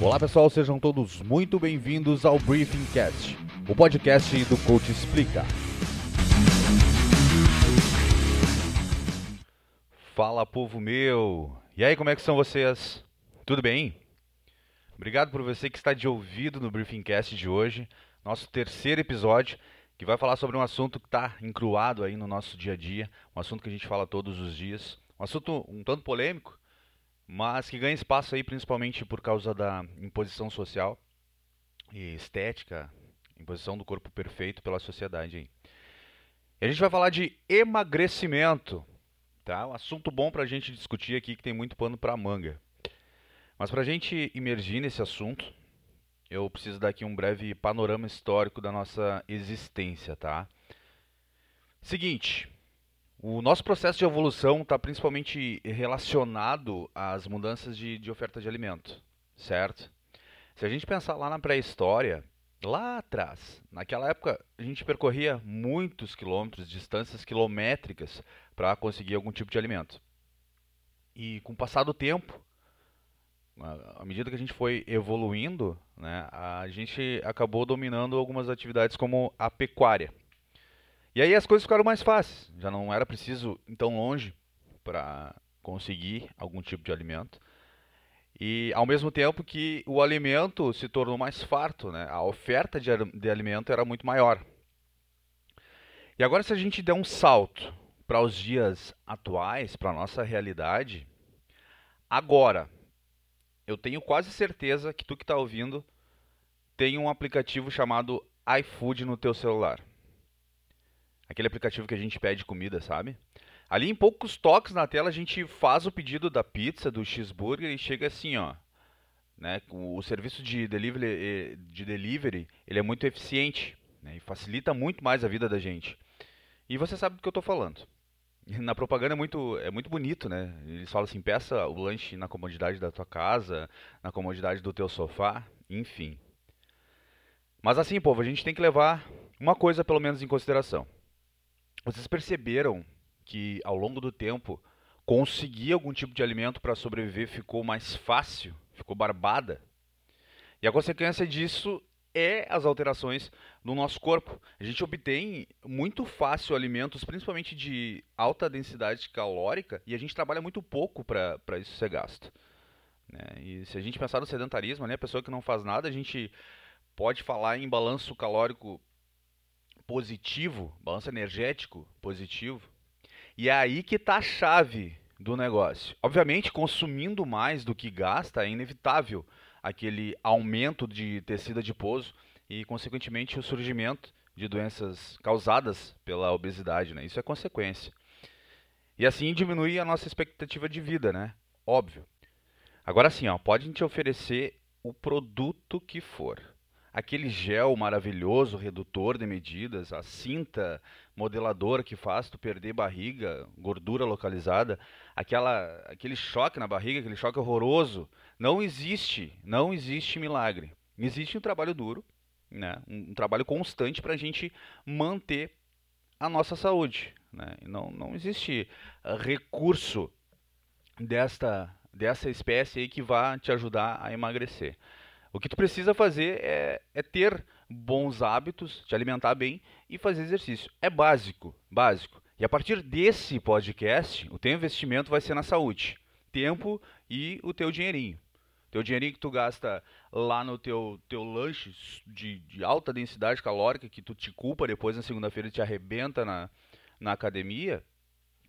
Olá pessoal, sejam todos muito bem-vindos ao Briefing Cast, o podcast do Coach Explica. Fala povo meu! E aí, como é que são vocês? Tudo bem? Obrigado por você que está de ouvido no Briefing Cast de hoje, nosso terceiro episódio, que vai falar sobre um assunto que está incruado aí no nosso dia a dia, um assunto que a gente fala todos os dias, um assunto um tanto polêmico, mas que ganha espaço aí principalmente por causa da imposição social e estética, imposição do corpo perfeito pela sociedade aí. E a gente vai falar de emagrecimento, tá? Um assunto bom para a gente discutir aqui que tem muito pano para manga. Mas para a gente imergir nesse assunto, eu preciso dar aqui um breve panorama histórico da nossa existência, tá? Seguinte, o nosso processo de evolução está principalmente relacionado às mudanças de, de, oferta de alimento, certo? Se a gente pensar lá na pré-história, lá atrás, naquela época, a gente percorria muitos quilômetros, distâncias quilométricas para conseguir algum tipo de alimento. E com o passar do tempo, à medida que a gente foi evoluindo, né, a gente acabou dominando algumas atividades como a pecuária. E aí as coisas ficaram mais fáceis. Já não era preciso ir tão longe para conseguir algum tipo de alimento. E ao mesmo tempo que o alimento se tornou mais farto, né? a oferta de, de alimento era muito maior. E agora, se a gente der um salto para os dias atuais, para a nossa realidade, agora, eu tenho quase certeza que tu que está ouvindo tem um aplicativo chamado iFood no teu celular. Aquele aplicativo que a gente pede comida, sabe? Ali em poucos toques na tela a gente faz o pedido da pizza, do cheeseburger e chega assim, ó. Né? O, serviço de delivery, eh, de delivery ele é muito eficiente né? e facilita muito mais a vida da gente. E você sabe do que eu estou falando. Na propaganda é muito, é muito bonito, né? Eles falam assim, peça o lanche na comodidade da tua casa, na comodidade do teu sofá, enfim. Mas assim, povo, a gente tem que levar uma coisa pelo menos em consideração. Vocês perceberam que ao longo do tempo conseguir algum tipo de alimento para sobreviver ficou mais fácil, ficou barbada? E a consequência disso é as alterações no nosso corpo. A gente obtém muito fácil alimentos, principalmente de alta densidade calórica, e a gente trabalha muito pouco para isso ser gasto. Né? E se a gente pensar no sedentarismo, né, a pessoa que não faz nada, a gente pode falar em balanço calórico positivo, balanço energético positivo. E é aí que está a chave do negócio. Obviamente, consumindo mais do que gasta é inevitável aquele aumento de tecido adiposo e, consequentemente, o surgimento de doenças causadas pela obesidade. Né? Isso é consequência. E assim diminui a nossa expectativa de vida, né? Óbvio. Agora sim, ó, pode te oferecer o produto que for aquele gel maravilhoso, redutor de medidas, a cinta modeladora que faz tu perder barriga, gordura localizada, aquela, aquele choque na barriga, aquele choque horroroso, não existe, não existe milagre. Existe um trabalho duro, né? um, um trabalho constante para a gente manter a nossa saúde. Né? Não, não existe recurso desta, dessa espécie aí que vá te ajudar a emagrecer. O que tu precisa fazer é, é ter bons hábitos, te alimentar bem e fazer exercício. É básico, básico. E a partir desse podcast, o teu investimento vai ser na saúde, tempo e o teu dinheirinho. Teu dinheirinho que tu gasta lá no teu, teu lanche de, de alta densidade calórica, que tu te culpa depois na segunda-feira e te arrebenta na, na academia,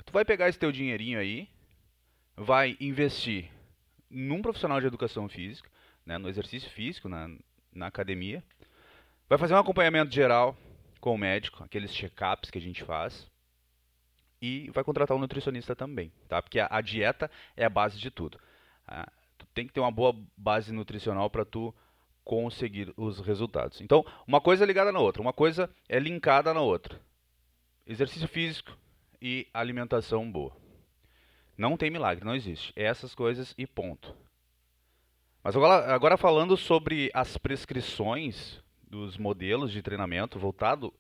tu vai pegar esse teu dinheirinho aí, vai investir num profissional de educação física, né, no exercício físico, na, na academia. Vai fazer um acompanhamento geral com o médico, aqueles check-ups que a gente faz. E vai contratar um nutricionista também, tá? Porque a, a dieta é a base de tudo. Ah, tu tem que ter uma boa base nutricional para tu conseguir os resultados. Então, uma coisa é ligada na outra, uma coisa é linkada na outra. Exercício físico e alimentação boa. Não tem milagre, não existe. É essas coisas e ponto. Mas agora, agora falando sobre as prescrições dos modelos de treinamento voltado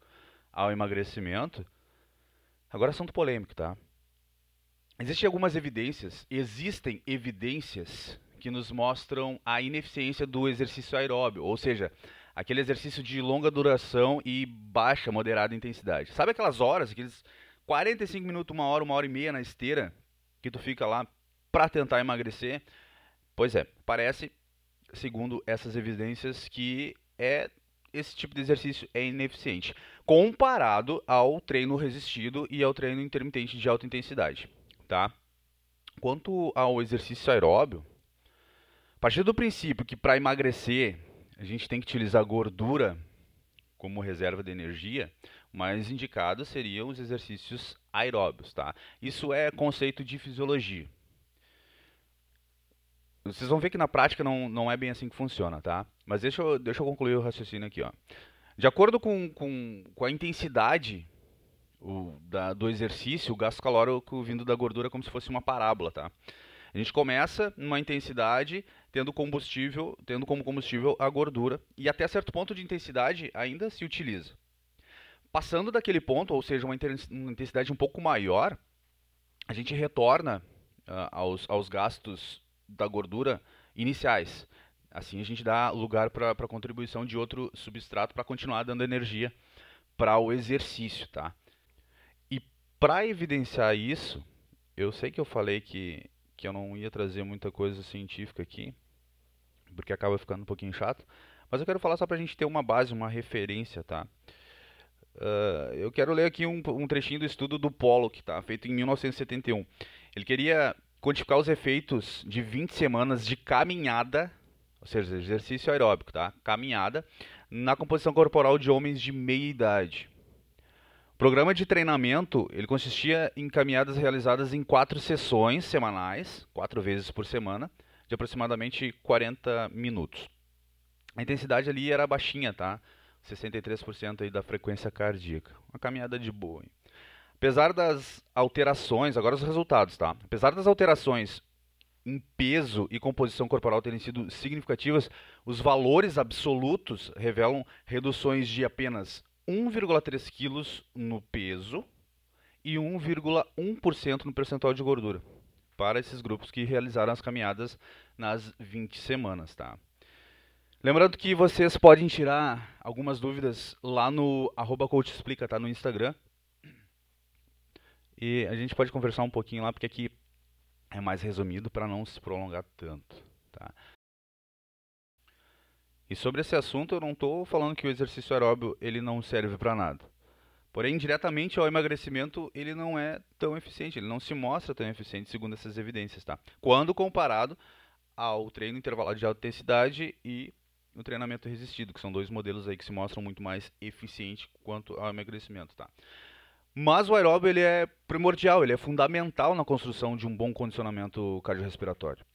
ao emagrecimento, agora é assunto polêmico, tá? Existem algumas evidências, existem evidências que nos mostram a ineficiência do exercício aeróbio, ou seja, aquele exercício de longa duração e baixa, moderada intensidade. Sabe aquelas horas, aqueles 45 minutos, uma hora, uma hora e meia na esteira, que tu fica lá para tentar emagrecer? Pois é, parece, segundo essas evidências, que é esse tipo de exercício é ineficiente, comparado ao treino resistido e ao treino intermitente de alta intensidade, tá? Quanto ao exercício aeróbio, a partir do princípio que para emagrecer a gente tem que utilizar gordura como reserva de energia, mais indicado seriam os exercícios aeróbios, tá? Isso é conceito de fisiologia. Vocês vão ver que na prática não, não é bem assim que funciona, tá? Mas deixa eu, deixa eu concluir o raciocínio aqui, ó. De acordo com, com, com a intensidade o, da, do exercício, o gasto calórico vindo da gordura é como se fosse uma parábola, tá? A gente começa numa intensidade tendo combustível, tendo como combustível a gordura e até certo ponto de intensidade ainda se utiliza. Passando daquele ponto, ou seja, uma intensidade um pouco maior, a gente retorna uh, aos, aos gastos da gordura iniciais. Assim a gente dá lugar para a contribuição de outro substrato para continuar dando energia para o exercício, tá? E para evidenciar isso, eu sei que eu falei que, que eu não ia trazer muita coisa científica aqui, porque acaba ficando um pouquinho chato, mas eu quero falar só para a gente ter uma base, uma referência, tá? Uh, eu quero ler aqui um, um, trechinho do estudo do Pollock, tá? feito em 1971. Ele queria quantificar os efeitos de 20 semanas de caminhada, ou seja, exercício aeróbico, tá? Caminhada, na composição corporal de homens de meia idade. O programa de treinamento ele consistia em caminhadas realizadas em quatro sessões semanais, quatro vezes por semana, de aproximadamente 40 minutos. A intensidade ali era baixinha, tá? 63% aí da frequência cardíaca. Uma caminhada de boa. Hein? Apesar das alterações, agora os resultados, tá? Apesar das alterações em peso e composição corporal terem sido significativas, os valores absolutos revelam reduções de apenas 1,3 kg no peso e 1,1% no percentual de gordura para esses grupos que realizaram as caminhadas nas 20 semanas, tá? Lembrando que vocês podem tirar algumas dúvidas lá no arroba coachexplica, tá? No Instagram. E a gente pode conversar um pouquinho lá, porque aqui é mais resumido para não se prolongar tanto. Tá? E sobre esse assunto, eu não estou falando que o exercício aeróbio ele não serve para nada. Porém, diretamente ao emagrecimento, ele não é tão eficiente, ele não se mostra tão eficiente segundo essas evidências, tá? Quando comparado ao treino intervalado de alta intensidade e o treinamento resistido, que são dois modelos aí que se mostram muito mais eficientes quanto ao emagrecimento, tá? Mas o aeróbio ele é primordial, ele é fundamental na construção de um bom condicionamento cardiorrespiratório.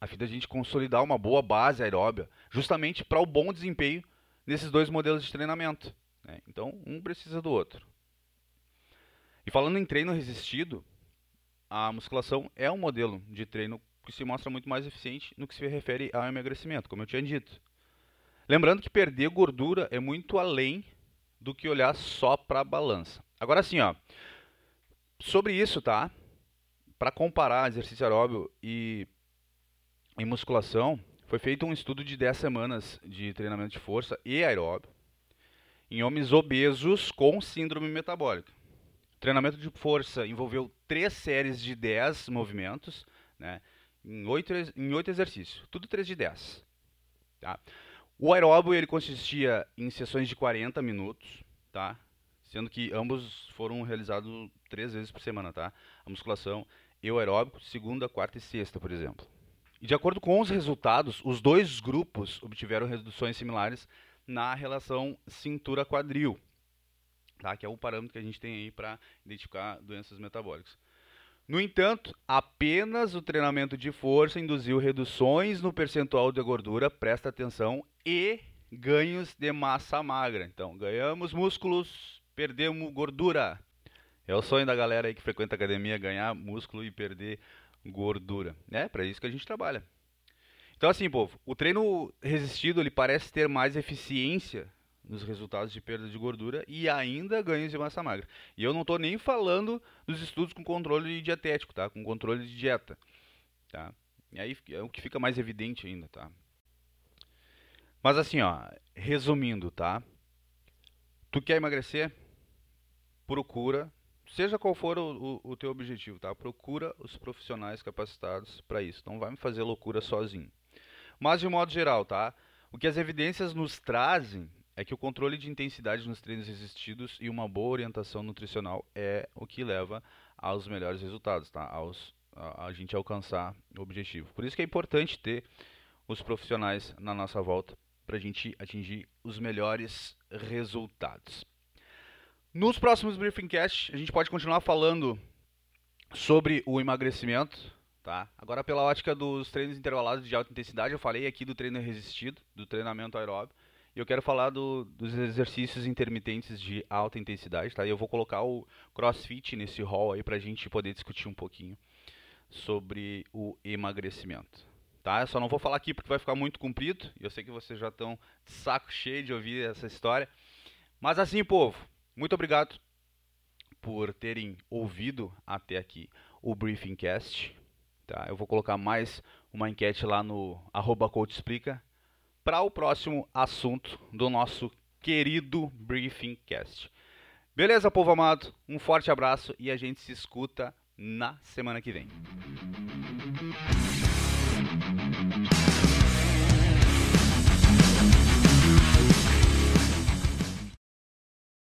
A fim da gente consolidar uma boa base aeróbia, justamente para o bom desempenho nesses dois modelos de treinamento. Né? Então, um precisa do outro. E falando em treino resistido, a musculação é um modelo de treino que se mostra muito mais eficiente no que se refere ao emagrecimento, como eu tinha dito. Lembrando que perder gordura é muito além do que olhar só para a balança. Agora sim, ó, sobre isso, tá? Para comparar exercício aeróbio e, e musculação, foi feito um estudo de 10 semanas de treinamento de força e aeróbio em homens obesos com síndrome metabólica. O treinamento de força envolveu três séries de 10 movimentos, né, em, oito, em oito exercícios, tudo 3 de 10. Tá? O aeróbio ele consistia em sessões de 40 minutos, tá? Sendo que ambos foram realizados três vezes por semana, tá? A musculação e o aeróbico, segunda, quarta e sexta, por exemplo. E de acordo com os resultados, os dois grupos obtiveram reduções similares na relação cintura-quadril, tá? que é o parâmetro que a gente tem aí para identificar doenças metabólicas. No entanto, apenas o treinamento de força induziu reduções no percentual de gordura, presta atenção, e ganhos de massa magra. Então, ganhamos músculos, perdemos gordura. É o sonho da galera aí que frequenta academia ganhar músculo e perder gordura. É para isso que a gente trabalha. Então, assim, povo, o treino resistido ele parece ter mais eficiência nos resultados de perda de gordura e ainda ganhos de massa magra. E eu não estou nem falando dos estudos com controle dietético, tá? Com controle de dieta, tá? E aí é o que fica mais evidente ainda, tá? Mas assim, ó, resumindo, tá? Tu quer emagrecer? Procura, seja qual for o, o, o teu objetivo, tá? Procura os profissionais capacitados para isso. Não vai me fazer loucura sozinho. Mas de modo geral, tá? O que as evidências nos trazem é que o controle de intensidade nos treinos resistidos e uma boa orientação nutricional é o que leva aos melhores resultados, tá? Aos, a, a gente alcançar o objetivo. Por isso que é importante ter os profissionais na nossa volta para a gente atingir os melhores resultados. Nos próximos Briefing Cast, a gente pode continuar falando sobre o emagrecimento, tá? Agora pela ótica dos treinos intervalados de alta intensidade, eu falei aqui do treino resistido, do treinamento aeróbio, e eu quero falar do, dos exercícios intermitentes de alta intensidade, tá? E eu vou colocar o CrossFit nesse hall aí para a gente poder discutir um pouquinho sobre o emagrecimento. Tá? Eu só não vou falar aqui porque vai ficar muito comprido. E eu sei que vocês já estão de saco cheio de ouvir essa história. Mas assim, povo, muito obrigado por terem ouvido até aqui o Briefing Cast. Tá? Eu vou colocar mais uma enquete lá no arroba Explica para o próximo assunto do nosso querido Briefing Cast. Beleza, povo amado? Um forte abraço e a gente se escuta na semana que vem.